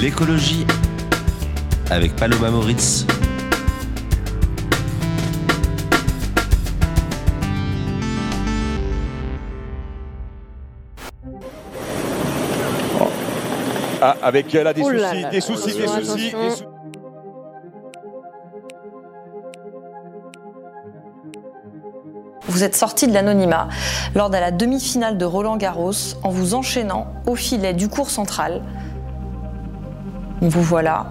L'écologie avec Paloma Moritz. Ah, avec euh, là des Oh là soucis, là des là, soucis, des soucis, des Vous êtes sorti de l'anonymat lors de la demi-finale de Roland Garros en vous enchaînant au filet du cours central. Vous voilà,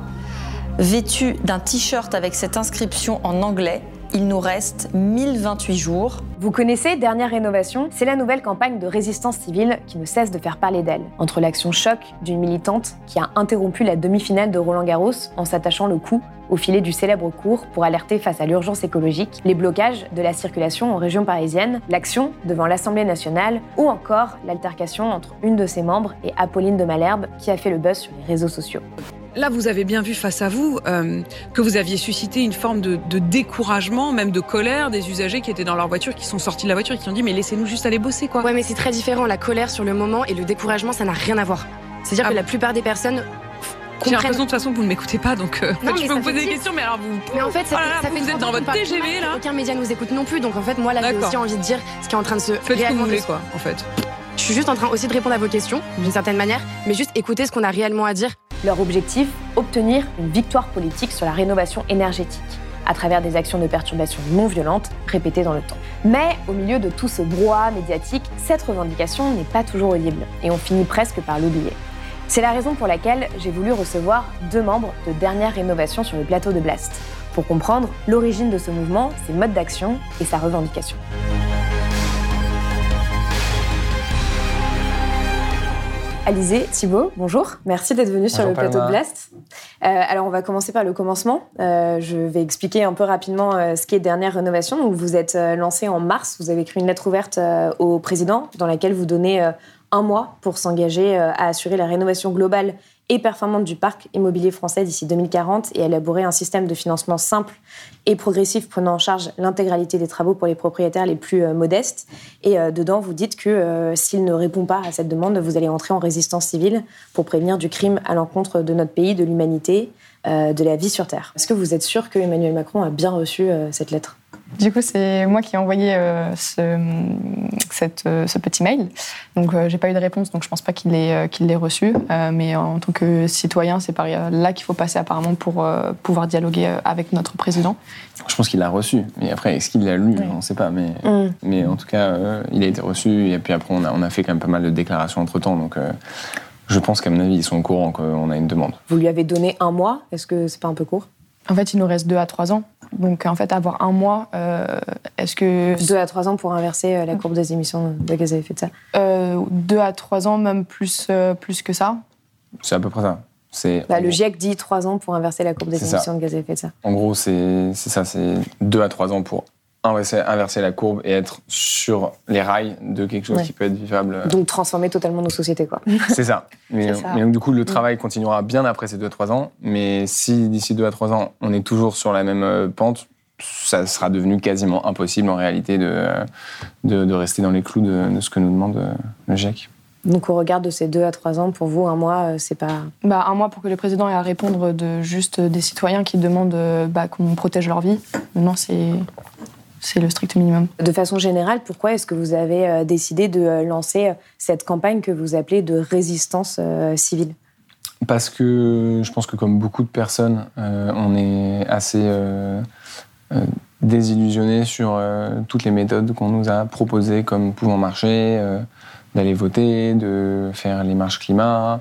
vêtu d'un t-shirt avec cette inscription en anglais. Il nous reste 1028 jours. Vous connaissez Dernière Rénovation? C'est la nouvelle campagne de résistance civile qui ne cesse de faire parler d'elle. Entre l'action choc d'une militante qui a interrompu la demi-finale de Roland Garros en s'attachant le cou au filet du célèbre cours pour alerter face à l'urgence écologique, les blocages de la circulation en région parisienne, l'action devant l'Assemblée nationale ou encore l'altercation entre une de ses membres et Apolline de Malherbe qui a fait le buzz sur les réseaux sociaux. Là, vous avez bien vu face à vous euh, que vous aviez suscité une forme de, de découragement, même de colère des usagers qui étaient dans leur voiture, qui sont sortis de la voiture et qui ont dit mais laissez-nous juste aller bosser quoi. Ouais, mais c'est très différent. La colère sur le moment et le découragement, ça n'a rien à voir. C'est-à-dire Ah que bon la plupart des personnes J'ai l'impression de toute façon que vous ne m'écoutez pas, donc euh, Non, je peux vous poser des questions, mais alors vous. Mais en fait, ça Oh là fait, là, ça fait vous êtes dans votre TGV, là Aucun média nous écoute non plus. Donc en fait, moi là, j'ai aussi envie de dire ce qui est en train de se Faites ce que vous voulez quoi, en fait. Je suis juste en train aussi de répondre à vos questions d'une certaine manière, mais juste écouter ce qu'on a réellement à dire. Leur objectif Obtenir une victoire politique sur la rénovation énergétique, à travers des actions de perturbation non violentes répétées dans le temps. Mais au milieu de tout ce brouhaha médiatique, cette revendication n'est pas toujours audible, et on finit presque par l'oublier. C'est la raison pour laquelle j'ai voulu recevoir deux membres de Dernière Rénovation sur le plateau de Blast, pour comprendre l'origine de ce mouvement, ses modes d'action et sa revendication. Alizé, Thibault, bonjour. Merci d'être venu sur le plateau de Blast. Euh, alors, on va commencer par le commencement. Euh, je vais expliquer un peu rapidement euh, ce qu'est Dernière Rénovation. Donc, vous êtes lancé en mars. Vous avez écrit une lettre ouverte au président dans laquelle vous donnez un mois pour s'engager à assurer la rénovation globale et performante du parc immobilier français d'ici 2040 et élaborer un système de financement simple et progressif prenant en charge l'intégralité des travaux pour les propriétaires les plus euh, modestes. Et euh, dedans, vous dites que euh, s'il ne répond pas à cette demande, vous allez entrer en résistance civile pour prévenir du crime à l'encontre de notre pays, de l'humanité, de la vie sur Terre. Est-ce que vous êtes sûr que Emmanuel Macron a bien reçu cette lettre? Du coup, c'est moi qui ai envoyé euh, ce, cette, euh, ce petit mail. Donc, euh, j'ai pas eu de réponse, donc je pense pas qu'il l'ait euh, reçu. Euh, mais en tant que citoyen, c'est par là qu'il faut passer apparemment pour euh, pouvoir dialoguer avec notre président. Je pense qu'il l'a reçu. Mais après, est-ce qu'il l'a lu? Oui. On ne sait pas. Mais, Mm. mais en tout cas, euh, il a été reçu. Et puis après, on a, on a fait quand même pas mal de déclarations entre-temps. Donc, euh, je pense qu'à mon avis, ils sont au courant qu'on a une demande. Vous lui avez donné un mois? Est-ce que c'est pas un peu court? En fait, il nous reste deux à trois ans. Donc, en fait, avoir un mois, euh, est-ce que Deux à trois ans pour inverser euh, la courbe des émissions de gaz à effet de serre. euh, deux à trois ans, même plus, euh, plus que ça C'est à peu près ça. C'est, Bah, le GIEC dit trois ans pour inverser la courbe des ça. émissions de gaz à effet de serre. en gros, c'est c'est ça. C'est deux à trois ans pour inverser, inverser la courbe et être sur les rails de quelque chose Ouais. qui peut être vivable. Donc transformer totalement nos sociétés, quoi. C'est ça. Mais, C'est ça. mais donc, du coup, le travail continuera bien après ces 2-3 ans. Mais si d'ici 2 à 3 ans, on est toujours sur la même euh, pente, ça sera devenu quasiment impossible en réalité de, de, de rester dans les clous de, de ce que nous demande euh, le GIEC. Donc au regard de ces deux à trois ans, pour vous, un mois, euh, c'est pas... bah, Un mois pour que le président ait à répondre de juste des citoyens qui demandent bah, qu'on protège leur vie. Non, c'est c'est le strict minimum. De façon générale, pourquoi est-ce que vous avez euh, décidé de euh, lancer euh, cette campagne que vous appelez de résistance civile? Parce que je pense que comme beaucoup de personnes, euh, on est assez euh, euh, désillusionné sur euh, toutes les méthodes qu'on nous a proposées comme pouvant marcher, euh, d'aller voter, de faire les marches climat, euh,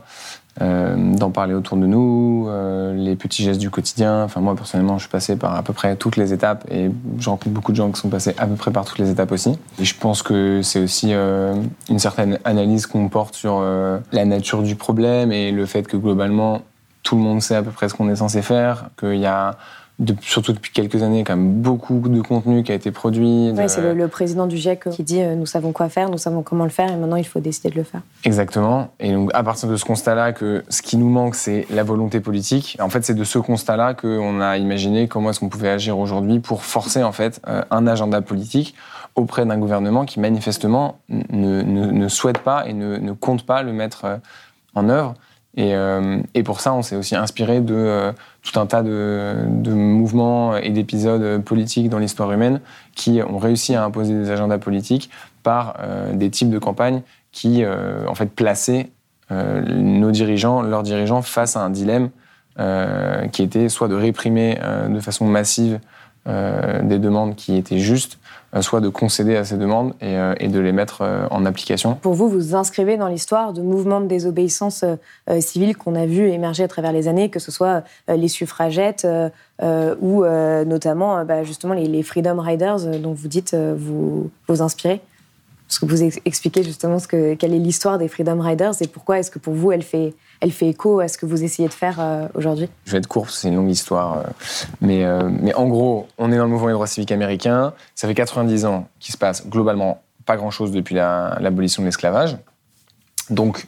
d'en parler autour de nous, euh, les petits gestes du quotidien. Enfin, moi, personnellement, je suis passé par à peu près toutes les étapes et je rencontre beaucoup de gens qui sont passés à peu près par toutes les étapes aussi. Et je pense que c'est aussi euh, une certaine analyse qu'on porte sur euh, la nature du problème et le fait que globalement, tout le monde sait à peu près ce qu'on est censé faire, qu'il y a de- surtout depuis quelques années, quand même beaucoup de contenu qui a été produit. de- Ouais, c'est le, le président du GIEC qui dit euh, nous savons quoi faire, nous savons comment le faire, et maintenant il faut décider de le faire. Exactement. Et donc, à partir de ce constat-là, que ce qui nous manque, c'est la volonté politique. En fait, c'est de ce constat-là qu'on a imaginé comment est-ce qu'on pouvait agir aujourd'hui pour forcer, en fait, euh, un agenda politique auprès d'un gouvernement qui, manifestement, ne, ne- ne souhaite pas et ne, ne compte pas le mettre euh, en œuvre. Et, euh, et pour ça, on s'est aussi inspiré de euh, tout un tas de, mouvements et d'épisodes politiques dans l'histoire humaine qui ont réussi à imposer des agendas politiques par euh, des types de campagnes qui, en fait, plaçaient nos dirigeants, leurs dirigeants, face à un dilemme qui était soit de réprimer de façon massive des demandes qui étaient justes, soit de concéder à ces demandes et, euh, de les mettre euh, en application. Pour vous, vous inscrivez dans l'histoire de mouvements de désobéissance euh, euh, civile qu'on a vu émerger à travers les années, que ce soit euh, les suffragettes euh, euh, ou euh, notamment euh, bah, justement les, les Freedom Riders euh, dont vous dites euh, vous vous inspirez. Parce que vous ex- expliquez justement ce que, quelle est l'histoire des Freedom Riders et pourquoi est-ce que pour vous elle fait, écho à ce que vous essayez de faire euh, aujourd'hui? Je vais être court, c'est une longue histoire. euh, Mais, euh, mais en gros, on est dans le mouvement des droits civiques américains. Ça fait 90 ans qu'il se passe globalement pas grand-chose depuis la- l'abolition de l'esclavage. Donc,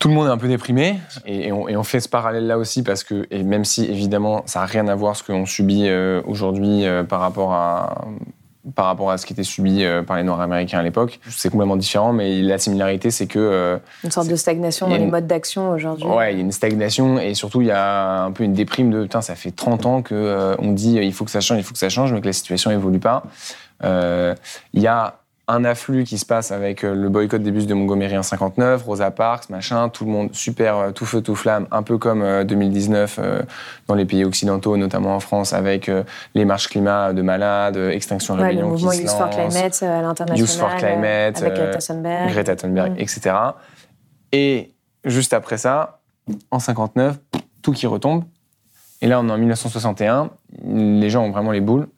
tout le monde est un peu déprimé. Et, on, fait ce parallèle-là aussi parce que, même si évidemment ça n'a rien à voir ce qu'on subit aujourd'hui par rapport à par rapport à ce qui était subi euh, par les Noirs américains à l'époque, c'est complètement différent, mais la similarité, c'est que euh, Une sorte de stagnation dans les modes d'action aujourd'hui Ouais, il y a une stagnation et surtout il y a un peu une déprime de putain, ça fait 30 ans que euh, on dit il faut que ça change, il faut que ça change, mais que la situation évolue pas. Euh, Il y a un afflux qui se passe avec euh, le boycott des bus de Montgomery en 59, Rosa Parks, machin, tout le monde super euh, tout feu tout flamme, un peu comme euh, 2019 euh, dans les pays occidentaux, notamment en France, avec les marches climat de malades, Extinction Ouais, le Rébellion mouvement qui se for. Climate à l'international. Youth for Climate, Avec Greta Thunberg. Greta Thunberg, etc. Et juste après ça, en 59, tout qui retombe. Et là, on est en 1961. Les gens ont vraiment les boules.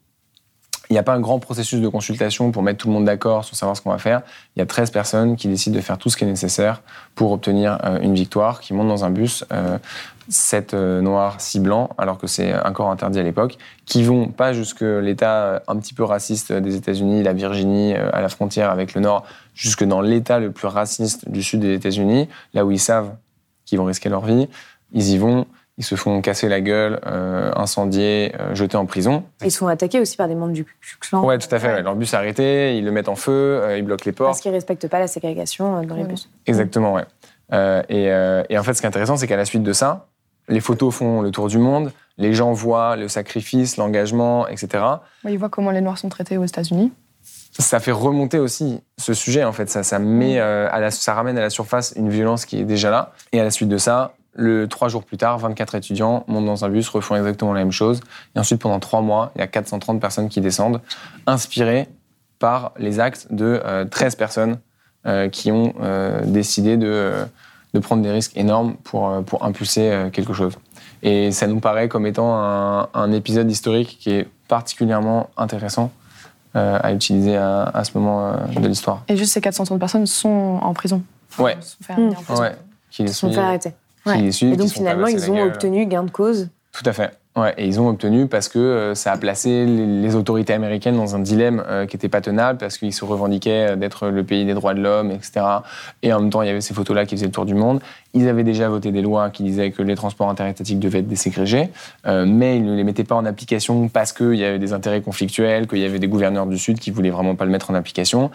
Il n'y a pas un grand processus de consultation pour mettre tout le monde d'accord sur savoir ce qu'on va faire. Il y a 13 personnes qui décident de faire tout ce qui est nécessaire pour obtenir euh, une victoire, qui montent dans un bus, euh, 7 noirs, 6 blancs, alors que c'est encore interdit à l'époque, qui vont pas jusque l'État euh, un petit peu raciste des États-Unis, la Virginie, euh, à la frontière avec le Nord, jusque dans l'État le plus raciste du sud des États-Unis, là où ils savent qu'ils vont risquer leur vie. Ils y vont, ils se font casser la gueule, euh, incendier, euh, jeter en prison. Ils sont attaqués aussi par des membres du Klan. Ouais, tout à fait. ouais. Leur bus est arrêté, ils le mettent en feu, euh, ils bloquent les portes. Parce qu'ils ne respectent pas la ségrégation euh, dans les Ouais. bus. Exactement, ouais. Euh, et, euh, et en fait, ce qui est intéressant, c'est qu'à la suite de ça, les photos font le tour du monde, les gens voient le sacrifice, l'engagement, etc. Ouais, ils voient comment les Noirs sont traités aux États-Unis. Ça fait remonter aussi ce sujet, en fait. Ça, ça, met, euh, à la, ça ramène à la surface une violence qui est déjà là. Et à la suite de ça, le, trois jours plus tard, 24 étudiants montent dans un bus, refont exactement la même chose. Et ensuite, pendant trois mois, il y a 430 personnes qui descendent, inspirées par les actes de euh, 13 personnes euh, qui ont euh, décidé de, euh, de prendre des risques énormes pour, pour impulser euh, quelque chose. Et ça nous paraît comme étant un, un épisode historique qui est particulièrement intéressant euh, à utiliser à, à ce moment euh, de l'histoire. Et juste ces 430 personnes sont en prison. Ouais. Sont fait en prison. Ouais. Qui sont fait arrêter. Qui Ouais. les suivent, Et donc qui finalement, ils ont gueule. obtenu gain de cause. Tout à fait. Ouais, et ils ont obtenu parce que euh, ça a placé les, les autorités américaines dans un dilemme euh, qui n'était pas tenable, parce qu'ils se revendiquaient euh, d'être le pays des droits de l'homme, etc. Et en même temps, il y avait ces photos-là qui faisaient le tour du monde. Ils avaient déjà voté des lois qui disaient que les transports interétatiques devaient être déségrégés, euh, mais ils ne les mettaient pas en application parce qu'il y avait des intérêts conflictuels, qu'il y avait des gouverneurs du Sud qui voulaient vraiment pas le mettre en application.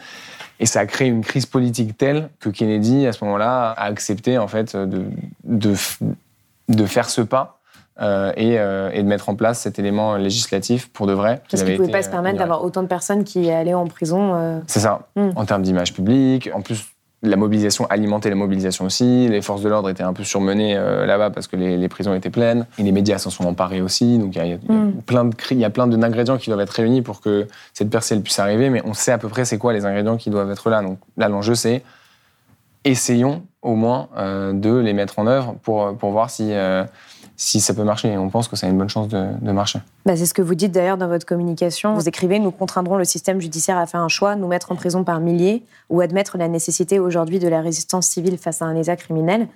Et ça a créé une crise politique telle que Kennedy, à ce moment-là, a accepté en fait de, de, faire ce pas euh, et, euh, et de mettre en place cet élément législatif pour de vrai. Parce qu'ils ne pouvaient été, pas se euh, permettre ignoré. d'avoir autant de personnes qui allaient en prison. euh, C'est ça. Mm. En termes d'image publique, en plus, la mobilisation alimentait la mobilisation aussi. Les forces de l'ordre étaient un peu surmenées euh, là-bas parce que les, les prisons étaient pleines. Et les médias s'en sont emparés aussi. Donc il y a, il y a plein de cri- il y a plein de- d'ingrédients qui doivent être réunis pour que cette percée puisse arriver. Mais on sait à peu près c'est quoi les ingrédients qui doivent être là. Donc là, l'enjeu c'est essayons au moins euh, de les mettre en œuvre pour, pour voir si, euh, si ça peut marcher. Et on pense que ça a une bonne chance de, de marcher. Bah, c'est ce que vous dites d'ailleurs dans votre communication. Vous écrivez Nous contraindrons le système judiciaire à faire un choix, nous mettre en prison par milliers ou admettre la nécessité aujourd'hui de la résistance civile face à un État criminel.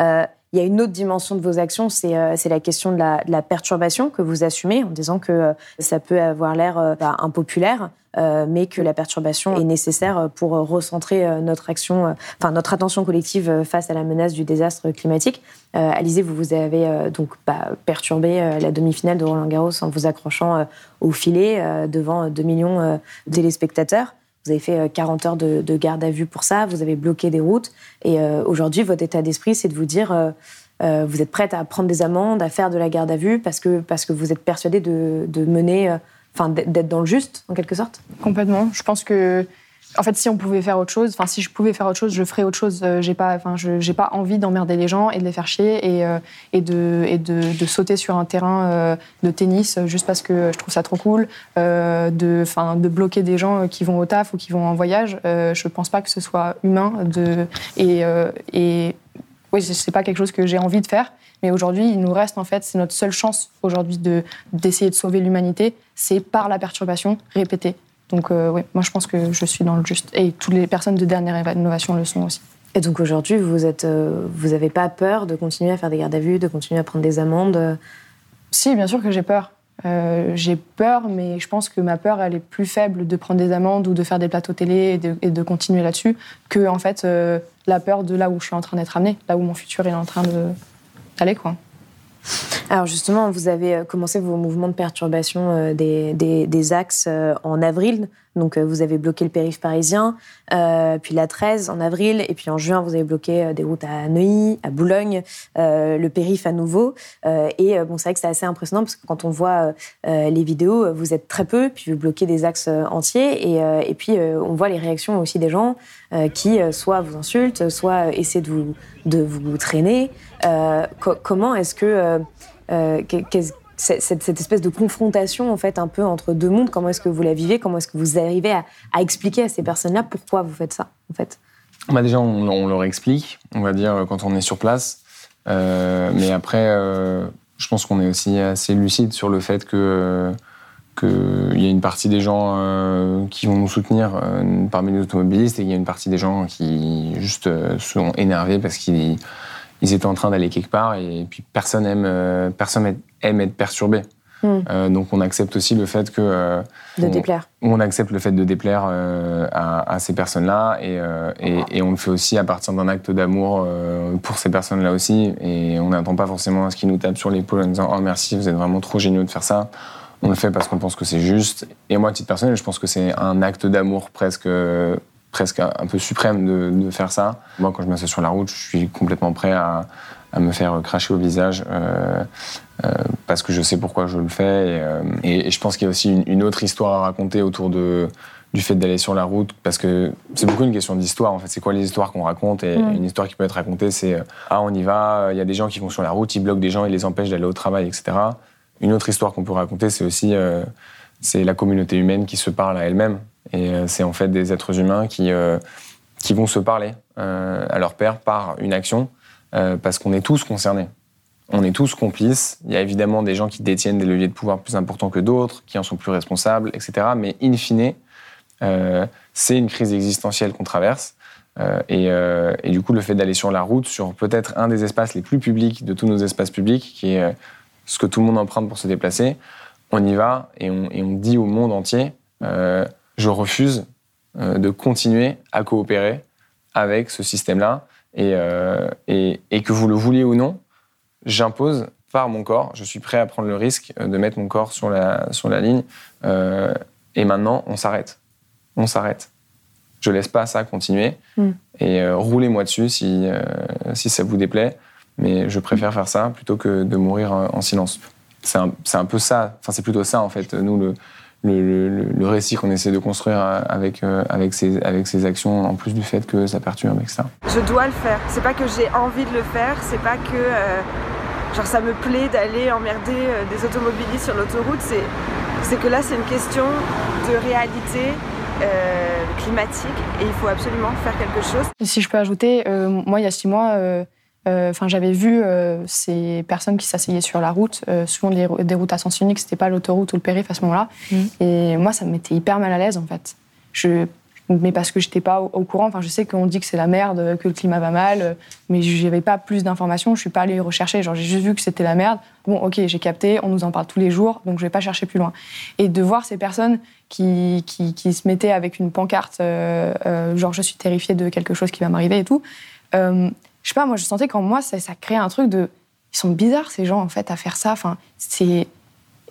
Euh, il y a une autre dimension de vos actions, c'est euh, la question de la, de la perturbation que vous assumez en disant que euh, ça peut avoir l'air euh, bah, impopulaire, euh, mais que la perturbation est nécessaire pour recentrer notre action, enfin notre attention collective face à la menace du désastre climatique. Alizé, vous vous avez donc bah, perturbé la demi-finale de Roland Garros en vous accrochant au filet devant 2 millions de téléspectateurs. Vous avez fait euh, 40 heures de, de garde à vue pour ça, vous avez bloqué des routes. Et euh, aujourd'hui, votre état d'esprit, c'est de vous dire, euh, euh, vous êtes prête à prendre des amendes, à faire de la garde à vue, parce que, parce que vous êtes persuadé de, mener, euh, enfin d'être dans le juste, en quelque sorte? Complètement. Je pense que, en fait, si on pouvait faire autre chose, enfin, si je pouvais faire autre chose, je ferais autre chose. Euh, J'ai pas, enfin, j'ai pas envie d'emmerder les gens et de les faire chier et, euh, de, et de, sauter sur un terrain euh, de tennis juste parce que je trouve ça trop cool, de, enfin, de bloquer des gens qui vont au taf ou qui vont en voyage. Je pense pas que ce soit humain de, et, et oui, c'est pas quelque chose que j'ai envie de faire. Mais aujourd'hui, il nous reste en fait, c'est notre seule chance aujourd'hui de d'essayer de sauver l'humanité, c'est par la perturbation répétée. Donc euh, oui, moi je pense que je suis dans le juste. Et toutes les personnes de dernière innovation le sont aussi. Et donc aujourd'hui, vous êtes, euh, vous avez pas peur de continuer à faire des gardes à vue, de continuer à prendre des amendes euh? Si, bien sûr que j'ai peur. Euh, j'ai peur, mais je pense que ma peur, elle est plus faible de prendre des amendes ou de faire des plateaux télé et de, et de continuer là-dessus que en fait la peur de là où je suis en train d'être amenée, là où mon futur est en train d'aller quoi. Alors justement, vous avez euh, commencé vos mouvements de perturbation euh, des, axes euh, en avril. Donc euh, vous avez bloqué le périph' parisien, euh, puis la 13 en avril, et puis en juin vous avez bloqué euh, des routes à Neuilly, à Boulogne, le périph' à nouveau. Et bon, c'est vrai que c'est assez impressionnant parce que quand on voit les vidéos, vous êtes très peu, puis vous bloquez des axes entiers, et, et puis on voit les réactions aussi des gens qui soit vous insultent, soit essaient de vous, de vous traîner. Co- comment est-ce que qu'est- qu'est-ce- cette, espèce de confrontation en fait un peu entre deux mondes, comment est-ce que vous la vivez? Comment est-ce que vous arrivez à, expliquer à ces personnes-là pourquoi vous faites ça en fait? Bah déjà, on, leur explique, on va dire, quand on est sur place. Euh, mais après, euh, je pense qu'on est aussi assez lucide sur le fait que qu'il y a une partie des gens euh, qui vont nous soutenir parmi les automobilistes et il y a une partie des gens qui juste sont énervés parce qu'ils ils étaient en train d'aller quelque part et puis personne aime, euh, personne aime être perturbé. Mm. Euh, donc on accepte aussi le fait que euh, de on- déplaire on accepte le fait de déplaire euh, à, à ces personnes-là et, et- et on le fait aussi à partir d'un acte d'amour pour ces personnes-là aussi. Et on n'attend pas forcément à ce qu'ils nous tapent sur l'épaule en disant Oh merci, vous êtes vraiment trop géniaux de faire ça. On le fait parce qu'on pense que c'est juste. Et moi, à titre personnel, je pense que c'est un acte d'amour presque, presque un peu suprême de, de faire ça. Moi, quand je m'assieds sur la route, je suis complètement prêt à, à me faire cracher au visage. euh, euh, parce que je sais pourquoi je le fais. Et, euh, et- et je pense qu'il y a aussi une, une autre histoire à raconter autour de, du fait d'aller sur la route, parce que c'est beaucoup une question d'histoire. En fait, c'est quoi les histoires qu'on raconte? Et Mm. une histoire qui peut être racontée, c'est ah on y va, il y a des gens qui vont sur la route, ils bloquent des gens, ils les empêchent d'aller au travail, etc. Une autre histoire qu'on peut raconter, c'est aussi c'est la communauté humaine qui se parle à elle-même. Et euh, c'est en fait des êtres humains qui euh, qui vont se parler euh, à leur père par une action, parce qu'on est tous concernés. On est tous complices. Il y a évidemment des gens qui détiennent des leviers de pouvoir plus importants que d'autres, qui en sont plus responsables, etc. Mais in fine, c'est une crise existentielle qu'on traverse. Et, du coup, le fait d'aller sur la route, sur peut-être un des espaces les plus publics de tous nos espaces publics, qui est ce que tout le monde emprunte pour se déplacer, on y va et on, dit au monde entier, je refuse euh, de continuer à coopérer avec ce système-là. Et, euh, et, et que vous le vouliez ou non, j'impose par mon corps, je suis prêt à prendre le risque euh, de mettre mon corps sur la, sur la ligne. Euh, et maintenant, on s'arrête. On s'arrête. Je laisse pas ça continuer. Mm. Et euh, roulez-moi dessus si, si ça vous déplaît. Mais je préfère faire ça plutôt que de mourir en silence. C'est un, un peu ça, enfin c'est plutôt ça en fait. Nous, le, le, récit qu'on essaie de construire avec, avec, ces, avec ces actions, en plus du fait que ça perturbe, etc. Je dois le faire. C'est pas que j'ai envie de le faire, c'est pas que genre ça me plaît d'aller emmerder des automobilistes sur l'autoroute. C'est que là, c'est une question de réalité euh, climatique et il faut absolument faire quelque chose. Si je peux ajouter, euh, moi il y a six mois, euh, enfin j'avais vu ces personnes qui s'asseyaient sur la route, souvent des, routes à sens unique, c'était pas l'autoroute ou le périph à ce moment-là, mmh. et moi ça me mettait hyper mal à l'aise en fait. Je mais parce que j'étais pas au, courant. Enfin, je sais qu'on dit que c'est la merde, que le climat va mal, mais j'avais pas plus d'informations. Je suis pas allée rechercher. Genre, j'ai juste vu que c'était la merde. Bon, ok, j'ai capté. On nous en parle tous les jours, donc je vais pas chercher plus loin. Et de voir ces personnes qui, qui, se mettaient avec une pancarte, euh, euh, genre je suis terrifiée de quelque chose qui va m'arriver et tout. Je sais pas, moi, je sentais qu'en moi, ça, ça créait un truc de. Ils sont bizarres ces gens en fait à faire ça. Enfin, c'est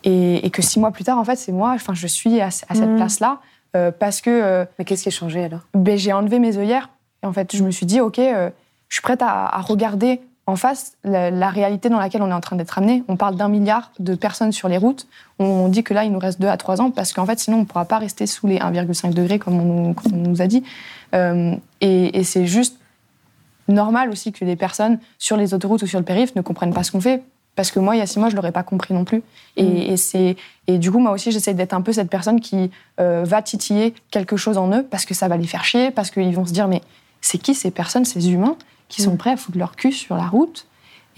et, que six mois plus tard, en fait, c'est moi. Enfin, je suis à, cette mmh. place-là euh, parce que. Euh, Mais qu'est-ce qui a changé alors? ben, J'ai enlevé mes œillères. Et en fait, je me suis dit, OK, euh, je suis prête à, regarder en face la, réalité dans laquelle on est en train d'être amené. On parle d'un milliard de personnes sur les routes. On, dit que là, il nous reste deux à trois ans parce qu'en fait, sinon, on ne pourra pas rester sous les 1,5 degrés comme on nous, a dit. et, c'est juste normal aussi que des personnes sur les autoroutes ou sur le périph' ne comprennent pas ce qu'on fait parce que moi, il y a six mois, je l'aurais pas compris non plus. Et, mm. c'est et du coup, moi aussi, j'essaie d'être un peu cette personne qui euh, va titiller quelque chose en eux parce que ça va les faire chier, parce qu'ils vont se dire mais c'est qui ces personnes, ces humains qui sont mm. prêts à foutre leur cul sur la route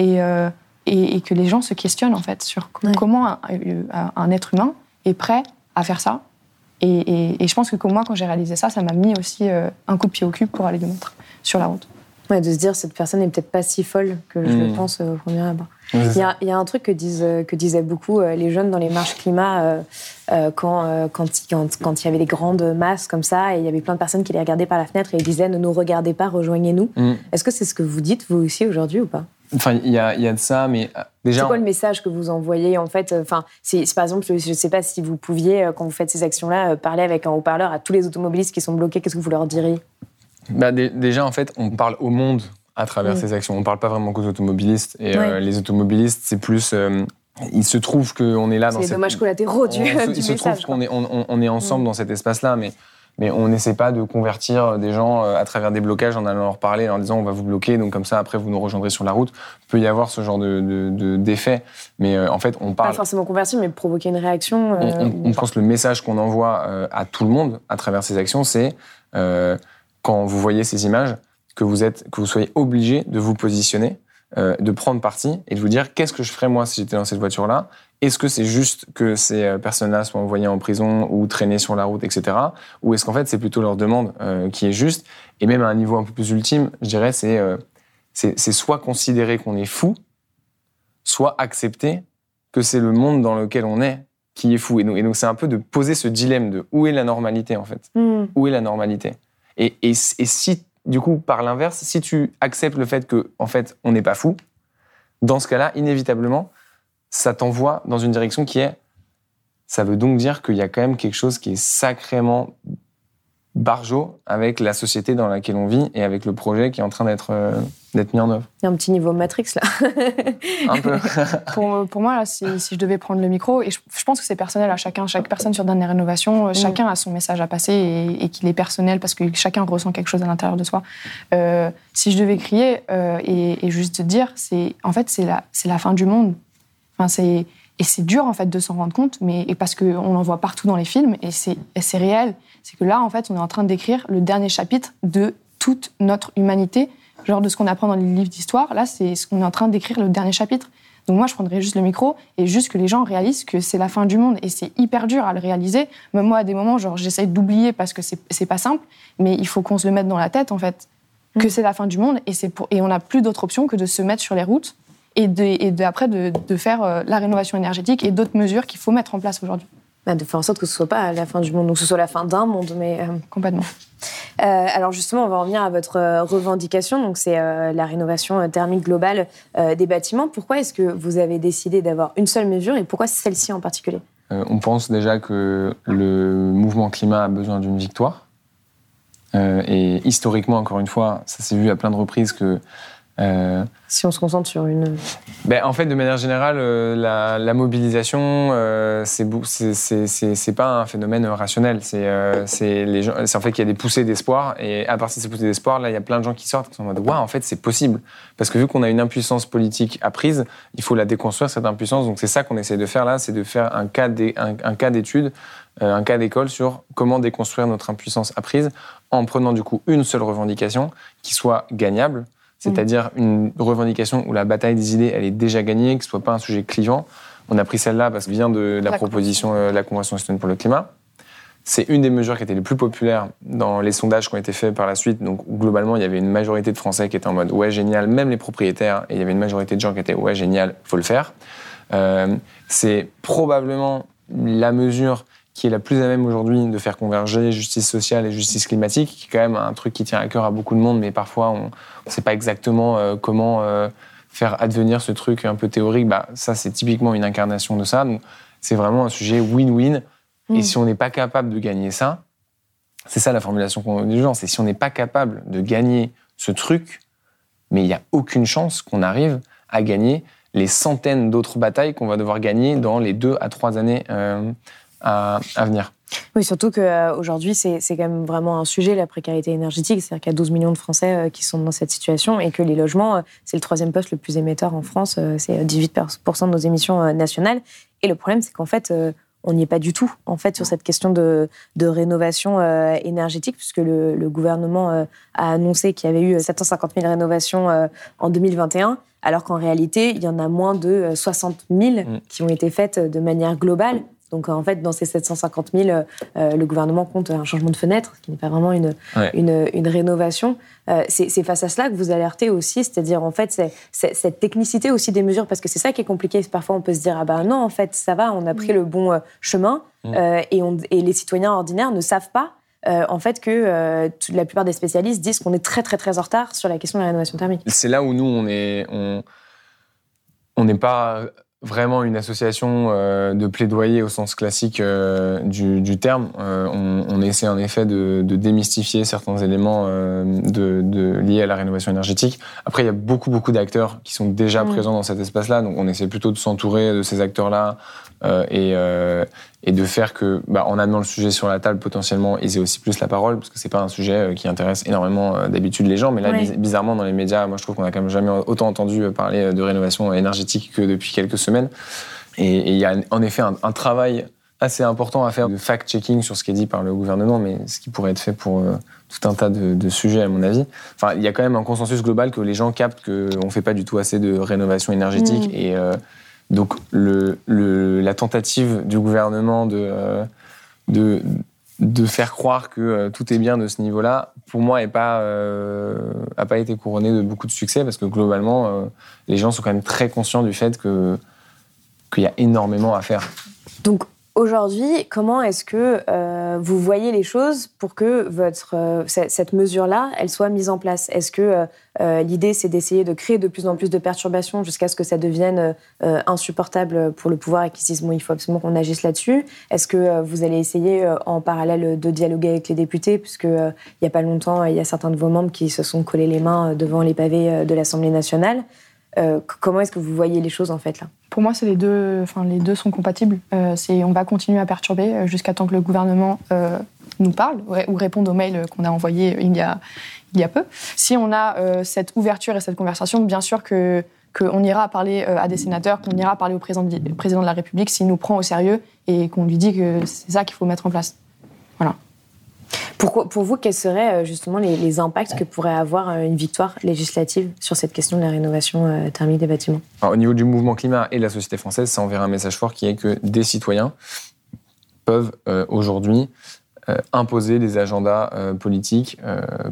euh, et, et, que les gens se questionnent en fait sur comment un, être humain est prêt à faire ça. Et, je pense que moi, quand j'ai réalisé ça, ça m'a mis aussi euh, un coup de pied au cul pour aller le mettre sur la route. Ouais, de se dire cette personne n'est peut-être pas si folle que je le mm. pense au premier abord. Il y, a, il y, a, un truc que, disent, que disaient beaucoup euh, les jeunes dans les marches climat euh, euh, quand, quand, quand, il y avait des grandes masses comme ça et il y avait plein de personnes qui les regardaient par la fenêtre et ils disaient ne nous regardez pas, rejoignez-nous. Mm. Est-ce que c'est ce que vous dites vous aussi aujourd'hui ou pas? Enfin, il y a, y a, de ça, mais déjà. C'est quoi le message que vous envoyez en fait? Enfin, c'est par exemple, je ne sais pas si vous pouviez, quand vous faites ces actions-là, parler avec un haut-parleur à tous les automobilistes qui sont bloqués. Qu'est-ce que vous leur diriez? Bah, Déjà, en fait, on parle au monde à travers mm. ces actions. On ne parle pas vraiment qu'aux automobilistes. Et euh, les automobilistes, c'est plus. Euh, il se trouve qu'on est là dans. C'est cette... dommages collatéraux du, Il se trouve qu'on est, on, est ensemble mm. dans cet espace-là, mais, mais on n'essaie pas de convertir des gens euh, à travers des blocages en allant leur parler, en leur disant on va vous bloquer, donc comme ça après vous nous rejoindrez sur la route. Il peut y avoir ce genre de, d'effet, mais en fait on parle. Pas forcément convertir, mais provoquer une réaction. on, pense que le message qu'on envoie à tout le monde à travers ces actions, c'est quand vous voyez ces images, que vous, êtes, que vous soyez obligé de vous positionner, euh, de prendre parti et de vous dire qu'est-ce que je ferais moi si j'étais dans cette voiture-là? Est-ce que c'est juste que ces euh, personnes-là soient envoyées en prison ou traînées sur la route, etc. Ou est-ce qu'en fait c'est plutôt leur demande euh, qui est juste? Et même à un niveau un peu plus ultime, je dirais, c'est c'est soit considérer qu'on est fou, soit accepter que c'est le monde dans lequel on est qui est fou. Et donc, c'est un peu de poser ce dilemme de où est la normalité en fait? Mmh. Où est la normalité? Et, si du coup, par l'inverse, si tu acceptes le fait que, en fait, on n'est pas fou, dans ce cas-là, inévitablement, ça t'envoie dans une direction qui est. Ça veut donc dire qu'il y a quand même quelque chose qui est sacrément barjot avec la société dans laquelle on vit et avec le projet qui est en train d'être euh, d'être mis en œuvre. Il y a un petit niveau Matrix là. un peu. pour, moi, là, si, je devais prendre le micro, et je, pense que c'est personnel à chacun, chaque personne sur Dernière Rénovation, mm. chacun a son message à passer et, qu'il est personnel parce que chacun ressent quelque chose à l'intérieur de soi. Euh, si je devais crier euh, et, juste dire, c'est en fait c'est la c'est la fin du monde. Enfin c'est et c'est dur en fait de s'en rendre compte, mais et parce qu'on en voit partout dans les films et c'est réel c'est que là, en fait, on est en train d'écrire le dernier chapitre de toute notre humanité, genre de ce qu'on apprend dans les livres d'histoire. Là, c'est ce qu'on est en train d'écrire le dernier chapitre. Donc moi, je prendrais juste le micro et juste que les gens réalisent que c'est la fin du monde. Et c'est hyper dur à le réaliser. Même moi, à des moments, genre, j'essaye d'oublier parce que c'est pas simple, mais il faut qu'on se le mette dans la tête, en fait, que mm. c'est la fin du monde et, pour, et on n'a plus d'autre option que de se mettre sur les routes et, de, et après de, de faire euh, la rénovation énergétique et d'autres mesures qu'il faut mettre en place aujourd'hui. Bah, de faire en sorte que ce soit pas la fin du monde, ou que ce soit la fin d'un monde, mais euh, complètement. Euh, alors justement, on va revenir à votre revendication. Donc c'est la rénovation thermique globale des bâtiments. Pourquoi est-ce que vous avez décidé d'avoir une seule mesure et pourquoi celle-ci en particulier? On pense déjà que le mouvement climat a besoin d'une victoire. et historiquement, encore une fois, ça s'est vu à plein de reprises que Euh, Si on se concentre sur une. ben, en fait, de manière générale, euh, la, la mobilisation, euh, c'est pas un phénomène rationnel. C'est euh, c'est en fait qu'il y a des poussées d'espoir. Et à partir de ces poussées d'espoir, là, il y a plein de gens qui sortent qui sont en mode Waouh, en fait, c'est possible. Parce que vu qu'on a une impuissance politique apprise, il faut la déconstruire, cette impuissance. Donc, c'est ça qu'on essaie de faire là c'est de faire un cas d'é- un, un cas d'étude, euh, un cas d'école sur comment déconstruire notre impuissance apprise en prenant du coup une seule revendication qui soit gagnable c'est-à-dire une revendication où la bataille des idées, elle est déjà gagnée, que ce soit pas un sujet clivant. On a pris celle-là parce qu'elle vient de la, La proposition euh, de la Convention citoyenne pour le climat. C'est une des mesures qui étaient les plus populaires dans les sondages qui ont été faits par la suite. Donc, globalement, il y avait une majorité de Français qui étaient en mode ouais, génial, même les propriétaires, et il y avait une majorité de gens qui étaient ouais, génial, faut le faire. Euh, c'est probablement la mesure qui est la plus à même aujourd'hui de faire converger justice sociale et justice climatique, qui est quand même un truc qui tient à cœur à beaucoup de monde, mais parfois on ne sait pas exactement euh, comment euh, faire advenir ce truc un peu théorique. Bah, ça, c'est typiquement une incarnation de ça. Donc, c'est vraiment un sujet win-win. Mm. Et si on n'est pas capable de gagner ça, c'est ça la formulation qu'on du genre, c'est si on n'est pas capable de gagner ce truc, mais il n'y a aucune chance qu'on arrive à gagner les centaines d'autres batailles qu'on va devoir gagner dans les deux à trois années euh, à, à venir. Oui, surtout qu'aujourd'hui, c'est c'est quand même vraiment un sujet, la précarité énergétique. C'est-à-dire qu'il y a 12 millions de Français euh, qui sont dans cette situation et que les logements, euh, c'est le troisième poste le plus émetteur en France. euh, C'est 18% de nos émissions euh, nationales. Et le problème, c'est qu'en fait, euh, on n'y est pas du tout, en fait, sur cette question de, de rénovation euh, énergétique, puisque le, le gouvernement euh, a annoncé qu'il y avait eu 750 000 rénovations euh, en 2021, alors qu'en réalité, il y en a moins de euh, 60 000 Mm. qui ont été faites de manière globale. Donc en fait, dans ces 750 000, euh, le gouvernement compte un changement de fenêtre, ce qui n'est pas vraiment une, Ouais. une, une rénovation. Euh, c'est face à cela que vous alertez aussi, c'est-à-dire en fait cette technicité aussi des mesures, parce que c'est ça qui est compliqué. Parfois on peut se dire ah ben non en fait ça va, on a pris le bon euh, chemin Mm. euh, et, on, et les citoyens ordinaires ne savent pas. euh, en fait, que euh, toute- la plupart des spécialistes disent qu'on est très très très en retard sur la question de la rénovation thermique. C'est là où nous, on est, on n'est pas vraiment une association euh, de plaidoyer au sens classique euh, du, du terme. Euh, on, on essaie en effet de, de démystifier certains éléments euh, de, de, liés à la rénovation énergétique. Après, il y a beaucoup, beaucoup d'acteurs qui sont déjà Mm. présents dans cet espace-là, donc on essaie plutôt de s'entourer de ces acteurs-là euh, et, euh, et de faire que, bah, en amenant le sujet sur la table, potentiellement, ils aient aussi plus la parole, parce que c'est pas un sujet euh, qui intéresse énormément euh, d'habitude les gens, mais là, Ouais. bizarrement, dans les médias, moi, je trouve qu'on a quand même jamais autant entendu euh, parler de rénovation énergétique que depuis quelques semaines. Et il y a en effet un, un travail assez important à faire de fact-checking sur ce qui est dit par le gouvernement, mais ce qui pourrait être fait pour euh, tout un tas de, de sujets, à mon avis. Enfin, il y a quand même un consensus global que les gens captent qu'on ne fait pas du tout assez de rénovation énergétique. Mm. Et euh, donc, la tentative du gouvernement de, euh, de, faire croire que euh, tout est bien de ce niveau-là, pour moi, n'a pas, euh, pas été couronné de beaucoup de succès, parce que globalement, les gens sont quand même très conscients du fait qu'il y a énormément à faire. Aujourd'hui, comment est-ce que euh, vous voyez les choses pour que votre, euh, cette mesure-là, elle soit mise en place? Est-ce que euh, euh, l'idée, c'est d'essayer de créer de plus en plus de perturbations jusqu'à ce que ça devienne euh, insupportable pour le pouvoir et qu'ils se disent, bon, il faut absolument qu'on agisse là-dessus. Est-ce que euh, vous allez essayer euh, en parallèle de dialoguer avec les députés? Puisque euh, il n'y a pas longtemps, il y a certains de vos membres qui se sont collés les mains euh, devant les pavés euh, de l'Assemblée nationale. Euh, comment est-ce que vous voyez les choses en fait là? Pour moi, c'est les deux. Enfin, les deux sont compatibles. Euh, c'est on va continuer à perturber euh, jusqu'à temps que le gouvernement nous parle ou réponde aux mails qu'on a envoyés il y a il y a peu. Si on a cette ouverture et cette conversation, bien sûr que qu'on ira parler à des sénateurs, qu'on ira parler au président de, la République s'il nous prend au sérieux et qu'on lui dit que c'est ça qu'il faut mettre en place. Pourquoi- pour vous, quels seraient euh, justement les, impacts que pourrait avoir euh, une victoire législative sur cette question de la rénovation euh, thermique des bâtiments? Au niveau du mouvement climat et de la société française, ça enverra un message fort qui est que des citoyens peuvent aujourd'hui imposer des agendas politiques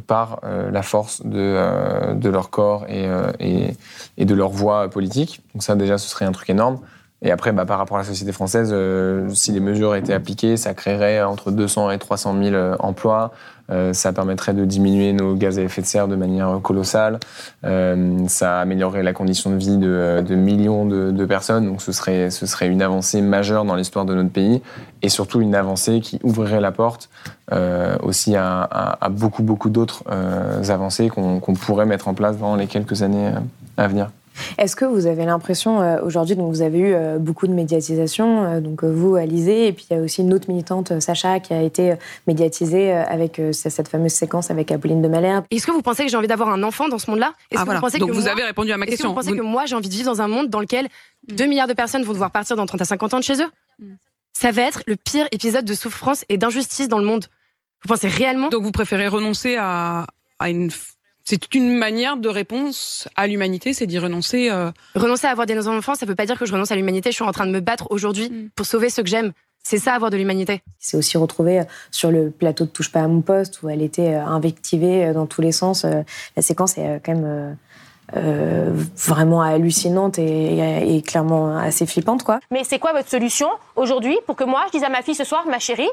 par la force de, de leur corps et, et, et de leur voix politique. Donc ça déjà, ce serait un truc énorme. Et après, bah, par rapport à la société française, euh, si les mesures étaient appliquées, ça créerait entre 200 et 300 000 euh, emplois. Euh, ça permettrait de diminuer nos gaz à effet de serre de manière colossale. Ça améliorerait la condition de vie de, millions de, personnes. Donc ce serait, une avancée majeure dans l'histoire de notre pays et surtout une avancée qui ouvrirait la porte aussi à, beaucoup, beaucoup d'autres avancées qu'on qu pourrait mettre en place dans les quelques années à venir. Est-ce que vous avez l'impression euh, aujourd'hui, donc vous avez eu euh, beaucoup de médiatisation, euh, donc vous, Alizé, et puis il y a aussi une autre militante, Sacha, qui a été médiatisée avec cette fameuse séquence avec Apolline de Malherbe. Est-ce que vous pensez que j'ai envie d'avoir un enfant dans ce monde-là? Ah, voilà. vous donc vous moi, avez répondu à ma question. Est-ce que vous pensez vous... que moi j'ai envie de vivre dans un monde dans lequel 2 milliards de personnes vont devoir partir dans 30 à 50 ans de chez eux? Mm. Ça va être le pire épisode de souffrance et d'injustice dans le monde. Vous pensez réellement? Donc vous préférez renoncer à, à une c'est une manière de réponse à l'humanité, c'est d'y renoncer. Euh... Renoncer à avoir des enfants, ça veut pas dire que je renonce à l'humanité. Je suis en train de me battre aujourd'hui mm. pour sauver ceux que j'aime. C'est ça, avoir de l'humanité. C'est aussi retrouvé sur le plateau de Touche pas à mon poste, où elle était euh, invectivée euh, dans tous les sens. Euh, la séquence est quand même euh, vraiment hallucinante et, et, clairement assez flippante, quoi. Mais c'est quoi votre solution aujourd'hui pour que moi, je dise à ma fille ce soir, ma chérie,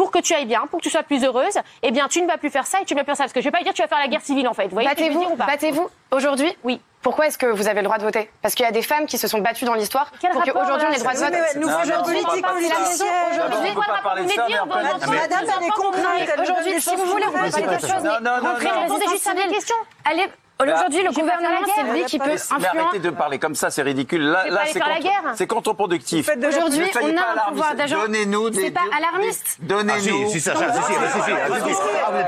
pour que tu ailles bien, pour que tu sois plus heureuse, eh bien, tu ne vas plus faire ça et tu ne vas plus faire ça. Parce que je vais pas dire que tu vas faire la guerre civile, en fait. Battez-vous, battez-vous. Aujourd'hui? Oui. Pourquoi est-ce que vous avez le droit de voter? Parce qu'il y a des femmes qui se sont battues dans l'histoire pour qu'aujourd'hui on ait le droit de vote. Nous, aujourd'hui, c'est la maison. Aujourd'hui, Madame, elle est. Aujourd'hui, si vous voulez, vous pouvez parler d'autre chose. Non, non, non. Répondez juste à des questions. Allez. Aujourd'hui, le gouvernement, c'est lui qui peut influencer. Mais arrêtez de parler comme ça, c'est ridicule. Là, là c'est contre, c'est contre-productif. Aujourd'hui, on a un pouvoir d'agent. Donnez-nous des. C'est pas alarmiste. Donnez-nous. Si, si, ça, si, si, si, si. Ah.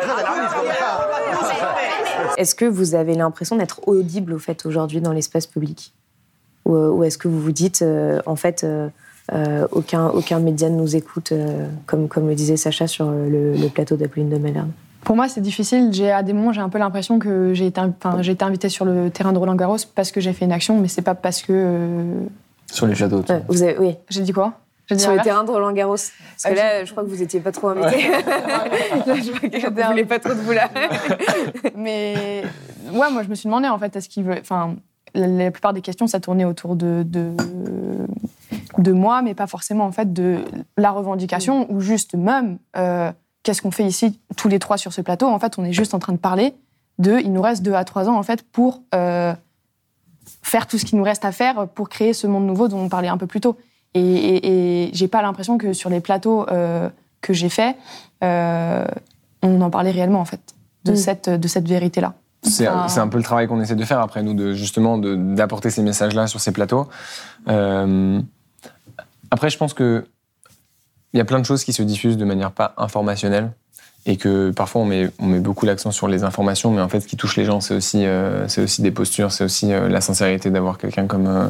Est-ce que vous avez l'impression d'être audible, au fait, aujourd'hui, dans l'espace public? Ou, ou est-ce que vous vous dites, euh, en fait, euh, euh, aucun, aucun média ne nous écoute, euh, comme, comme le disait Sacha sur le, le plateau d'Apolline de Malherbe? Pour moi, c'est difficile. J'ai à des moments, j'ai un peu l'impression que j'ai été, enfin, j'ai été invitée sur le terrain de Roland Garros parce que j'ai fait une action, mais c'est pas parce que. Euh... Sur les châteaux. Ouais, vous avez, oui. J'ai dit quoi? Dit sur le terrain de Roland Garros. Parce que là, je crois que vous étiez pas trop invité. Ouais. je vois que vous voulez pas trop de vous là. mais ouais, moi, je me suis demandé en fait, est-ce qu'il veut. Enfin, la plupart des questions, ça tournait autour de, de, de moi, mais pas forcément en fait de la revendication ou juste même. Euh, qu'est-ce qu'on fait ici tous les trois sur ce plateau En fait, on est juste en train de parler de, il nous reste deux à trois ans en fait pour euh, faire tout ce qu'il nous reste à faire pour créer ce monde nouveau dont on parlait un peu plus tôt. Et, et, et j'ai pas l'impression que sur les plateaux euh, que j'ai faits, euh, on en parlait réellement en fait de Mm. cette de cette vérité là. C'est un, c'est un peu le travail qu'on essaie de faire après nous, de justement de- d'apporter ces messages-là sur ces plateaux. Euh, après, je pense que il y a plein de choses qui se diffusent de manière pas informationnelle et que parfois on met, on met beaucoup l'accent sur les informations, mais en fait, ce qui touche les gens, c'est aussi, euh, c'est aussi des postures, c'est aussi euh, la sincérité d'avoir quelqu'un comme, euh,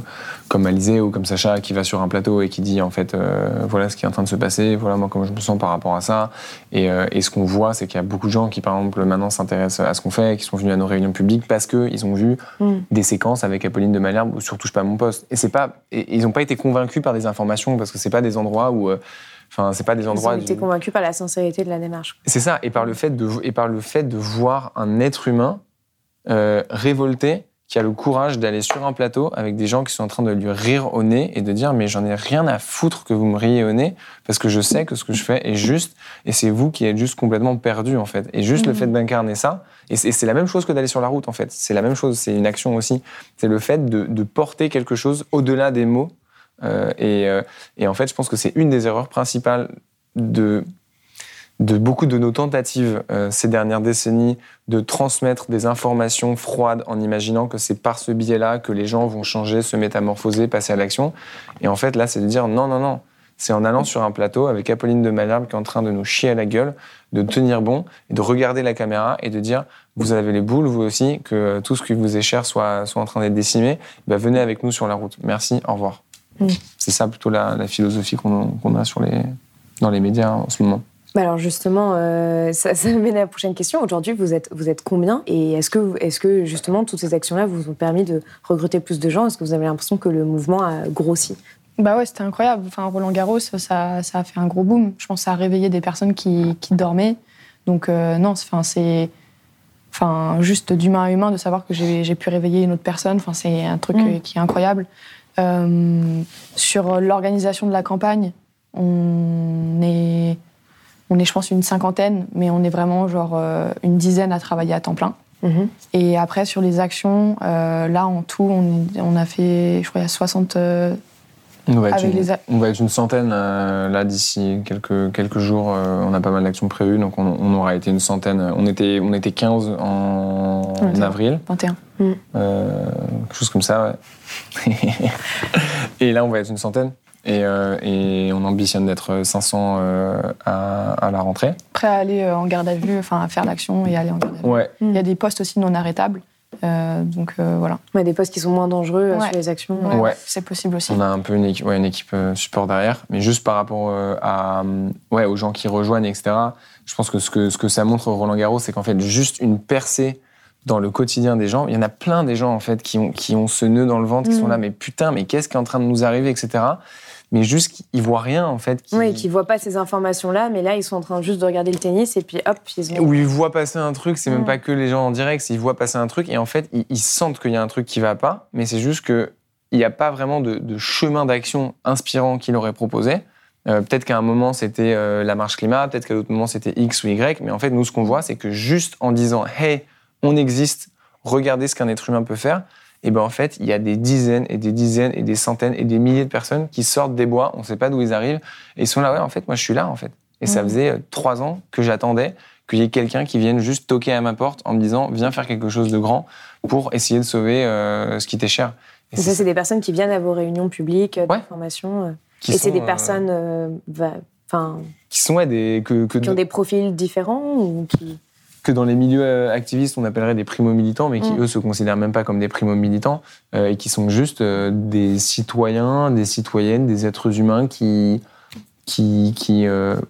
comme Alizé ou comme Sacha qui va sur un plateau et qui dit en fait, euh, voilà ce qui est en train de se passer, voilà moi comment je me sens par rapport à ça. Et, et ce qu'on voit, c'est qu'il y a beaucoup de gens qui, par exemple, maintenant s'intéressent à ce qu'on fait, qui sont venus à nos réunions publiques parce qu'ils ont vu Mm. des séquences avec Apolline de Malherbe ou sur Touche pas à mon poste. Et c'est pas, et, et ils n'ont pas été convaincus par des informations parce que c'est pas des endroits où, enfin, c'est pas des endroits. été du- convaincus par la sincérité de la démarche. c'est ça, et par le fait de, et par le fait de voir un être humain euh, révolté qui a le courage d'aller sur un plateau avec des gens qui sont en train de lui rire au nez et de dire mais j'en ai rien à foutre que vous me riez au nez parce que je sais que ce que je fais est juste et c'est vous qui êtes juste complètement perdu en fait. Et juste le fait d'incarner ça, et c'est c'est la même chose que d'aller sur la route en fait, c'est la même chose, c'est une action aussi. C'est le fait de, de porter quelque chose au-delà des mots. Euh, et, euh, et en fait, je pense que c'est une des erreurs principales de, beaucoup de nos tentatives euh, ces dernières décennies de transmettre des informations froides en imaginant que c'est par ce biais-là que les gens vont changer, se métamorphoser, passer à l'action. Et en fait, là, c'est de dire non, non, non. C'est en allant sur un plateau avec Apolline de Malherbe qui est en train de nous chier à la gueule, de tenir bon et de regarder la caméra et de dire vous avez les boules, vous aussi, que tout ce qui vous est cher soit, soit en train d'être décimé. Bah, venez avec nous sur la route. Merci, au revoir. Mm. C'est ça plutôt la, la philosophie qu'on a sur les, dans les médias en ce moment. Bah alors justement, euh, ça, ça mène à la prochaine question. Aujourd'hui, vous êtes, vous êtes combien Et est-ce que, est que justement toutes ces actions-là vous ont permis de recruter plus de gens? Est-ce que vous avez l'impression que le mouvement a grossi? Bah ouais, c'était incroyable. Enfin, Roland Garros, ça, ça a fait un gros boom. Je pense que ça a réveillé des personnes qui, qui dormaient. Donc euh, non, c'est- enfin, c'est enfin, juste d'humain à humain de savoir que j'ai j'ai pu réveiller une autre personne. Enfin, c'est un truc Mm. euh, qui est incroyable. Sur l'organisation de la campagne, on est, on est, je pense, une cinquantaine, mais on est vraiment genre une dizaine à travailler à temps plein. Mhm. Et après, sur les actions, là, en tout, on, on, a fait, je crois, il y a 60 on va, être une, on va être une centaine euh, là d'ici quelques, quelques jours. Euh, on a pas mal d'actions prévues, donc on, aura été une centaine. On était, on était 15 en, avril. 21. Mm. Euh, quelque chose comme ça, ouais. et là, on va être une centaine. Et, et on ambitionne d'être 500 à, à, la rentrée. Prêt à aller en garde à vue, enfin à faire l'action et aller en garde à vue. Ouais. Il y a des postes aussi non arrêtables. Euh, donc euh, voilà. Des postes qui sont moins dangereux euh, sur les actions. Ouais, c'est possible aussi. On a un peu une équipe, une équipe support derrière, mais juste par rapport à, ouais, aux gens qui rejoignent, etc. Je pense que ce que, ce que ça montre Roland Garros, c'est qu'en fait, juste une percée dans le quotidien des gens. Il y en a plein des gens en fait qui ont, qui ont ce nœud dans le ventre, qui sont mm. là, mais putain, mais qu'est-ce qui est en train de nous arriver, etc mais juste qu'ils voient rien en fait. Oui, qu'ils voient pas ces informations-là, mais là ils sont en train juste de regarder le tennis et puis hop, ils ont... Ou ils voient passer un truc, c'est même mm. pas que les gens en direct, ils voient passer un truc et en fait ils, sentent qu'il y a un truc qui va pas, mais c'est juste que il n'y a pas vraiment de, chemin d'action inspirant qu'il aurait proposé. Euh, peut-être qu'à un moment c'était euh, la marche climat, peut-être qu'à d'autres moments c'était X ou Y, mais en fait nous ce qu'on voit c'est que juste en disant hey on existe, regardez ce qu'un être humain peut faire, et ben en fait, il y a des dizaines et des dizaines et des centaines et des milliers de personnes qui sortent des bois, on ne sait pas d'où ils arrivent, et ils sont là, ouais, en fait, moi je suis là, en fait. Et ça mmh. faisait euh, trois ans que j'attendais qu'il y ait quelqu'un qui vienne juste toquer à ma porte en me disant, viens faire quelque chose de grand pour essayer de sauver euh, ce qui t'est cher. Et, ça, c'est des personnes qui viennent à vos réunions publiques. Euh, et c'est des personnes, qui sont des que, qui ont des profils différents ou qui que dans les milieux euh, activistes, on appellerait des primo-militants, mais qui, mm. eux, se considèrent même pas comme des primo-militants, euh, et qui sont juste euh, des citoyens, des citoyennes, des êtres humains qui, qui, qui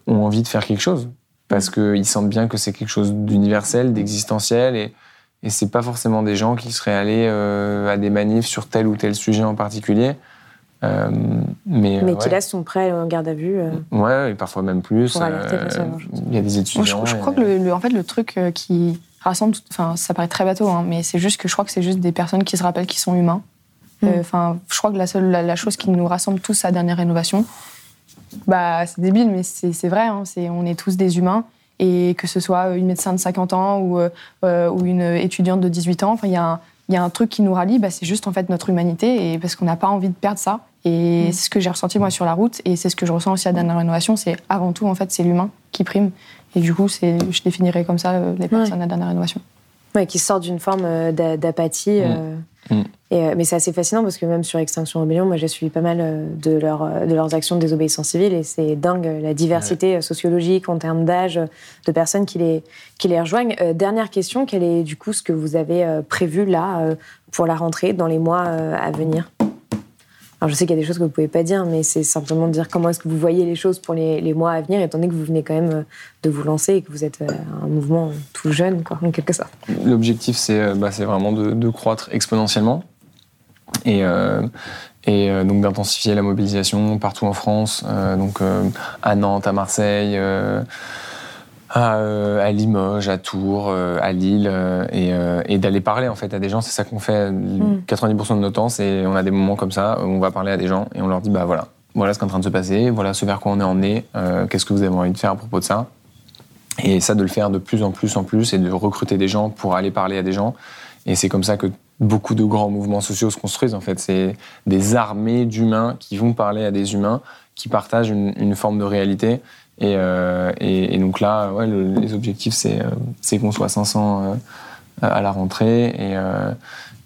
ont envie de faire quelque chose. Parce mm. qu'ils sentent bien que c'est quelque chose d'universel, d'existentiel, et, et c'est pas forcément des gens qui seraient allés à des manifs sur tel ou tel sujet en particulier. Euh, mais mais qui là sont prêts en garde à vue. Euh, ouais, et parfois même plus. Euh, il y a des étudiants. je, crois que le, en fait, le truc qui rassemble, enfin, ça paraît très bateau, hein, mais c'est juste que je crois que c'est juste des personnes qui se rappellent qu'ils sont humains. Hmm. Enfin, je crois que la seule la, chose qui nous rassemble tous à la dernière rénovation, bah, c'est débile, mais c'est vrai. Hein, c'est on est tous des humains et que ce soit une médecin de 50 ans ou, ou une étudiante de 18 ans, enfin, il y a un il y a un truc qui nous rallie, bah, c'est juste en fait notre humanité et parce qu'on n'a pas envie de perdre ça. Et mm. c'est ce que j'ai ressenti moi sur la route et c'est ce que je ressens aussi à dernière rénovation, c'est avant tout en fait c'est l'humain qui prime et du coup c'est je définirais comme ça euh, les personnes à dernière rénovation. Ouais, qui sortent d'une forme euh, d'apathie. Mm. Euh, mm. Et, mais c'est assez fascinant parce que même sur Extinction Rebellion, moi j'ai suivi pas mal de, leur, de leurs actions de désobéissance civile et c'est dingue la diversité sociologique en termes d'âge de personnes qui les, qui les rejoignent. dernière question, quel est du coup ce que vous avez prévu là pour la rentrée dans les mois à venir? Alors je sais qu'il y a des choses que vous pouvez pas dire, mais c'est simplement de dire comment est-ce que vous voyez les choses pour les, mois à venir, étant donné que vous venez quand même euh, de vous lancer et que vous êtes euh, un mouvement tout jeune, quoi, en quelque sorte. L'objectif, c'est euh, bah, vraiment de, croître exponentiellement et, et donc d'intensifier la mobilisation partout en France, donc à Nantes, à Marseille à, Limoges, à Tours, euh, à Lille, euh, euh, et, d'aller parler en fait à des gens. C'est ça qu'on fait. 90% mm. de nos temps, c'est on a des moments comme ça où on va parler à des gens et on leur dit bah voilà, voilà ce qui est en train de se passer, voilà ce vers quoi on est emmené, qu'est-ce que vous avez envie de faire à propos de ça. Et ça de le faire de plus en plus en plus et de recruter des gens pour aller parler à des gens. Et c'est comme ça que beaucoup de grands mouvements sociaux se construisent en fait. C'est des armées d'humains qui vont parler à des humains qui partagent une, une forme de réalité euh, et, et, donc là, ouais, les objectifs, c'est euh, qu'on soit 500 euh, à la rentrée. Et,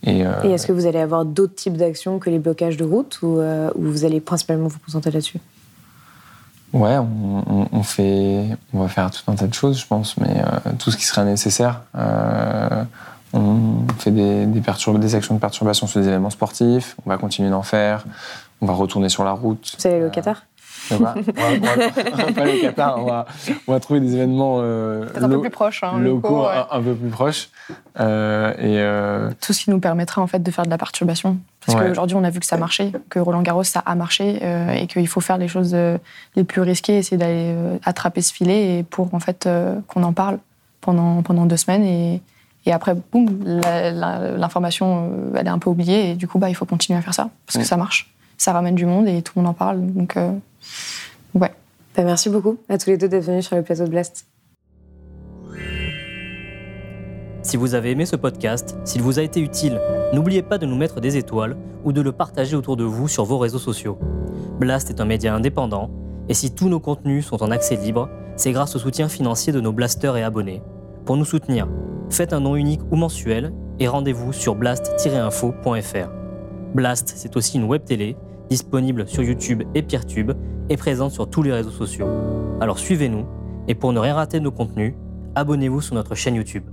et, et est-ce que vous allez avoir d'autres types d'actions que les blocages de route ou, ou vous allez principalement vous concentrer là-dessus? Ouais, on, on, fait, on va faire tout un tas de choses, je pense, mais tout ce qui sera nécessaire. on fait des, des, des, actions de perturbation sur des événements sportifs, on va continuer d'en faire, on va retourner sur la route. Vous allez au Qatar? On va, pas le Qatar, on va, trouver des événements euh, un peu plus proches, hein, locaux, un, peu plus proches. Euh, et euh, Tout ce qui nous permettra en fait de faire de la perturbation. Parce qu'aujourd'hui, on a vu que ça marchait, que Roland Garros, ça a marché, et qu'il faut faire les choses les plus risquées, essayer d'aller attraper ce filet, et pour en fait qu'on en parle pendant, pendant deux semaines et, Et après, boum, l'information, elle est un peu oubliée. Et du coup, bah, il faut continuer à faire ça parce que ça marche. Ça ramène du monde et tout le monde en parle. Donc, ouais. Bah, merci beaucoup à tous les deux d'être venus sur le plateau de Blast. Si vous avez aimé ce podcast, s'il vous a été utile, n'oubliez pas de nous mettre des étoiles ou de le partager autour de vous sur vos réseaux sociaux. Blast est un média indépendant, et si tous nos contenus sont en accès libre, c'est grâce au soutien financier de nos blasters et abonnés. Pour nous soutenir, faites un nom unique ou mensuel et rendez-vous sur blast-info.fr. Blast, c'est aussi une web télé disponible sur YouTube et Peertube et présente sur tous les réseaux sociaux. Alors suivez-nous et pour ne rien rater de nos contenus, abonnez-vous sur notre chaîne YouTube.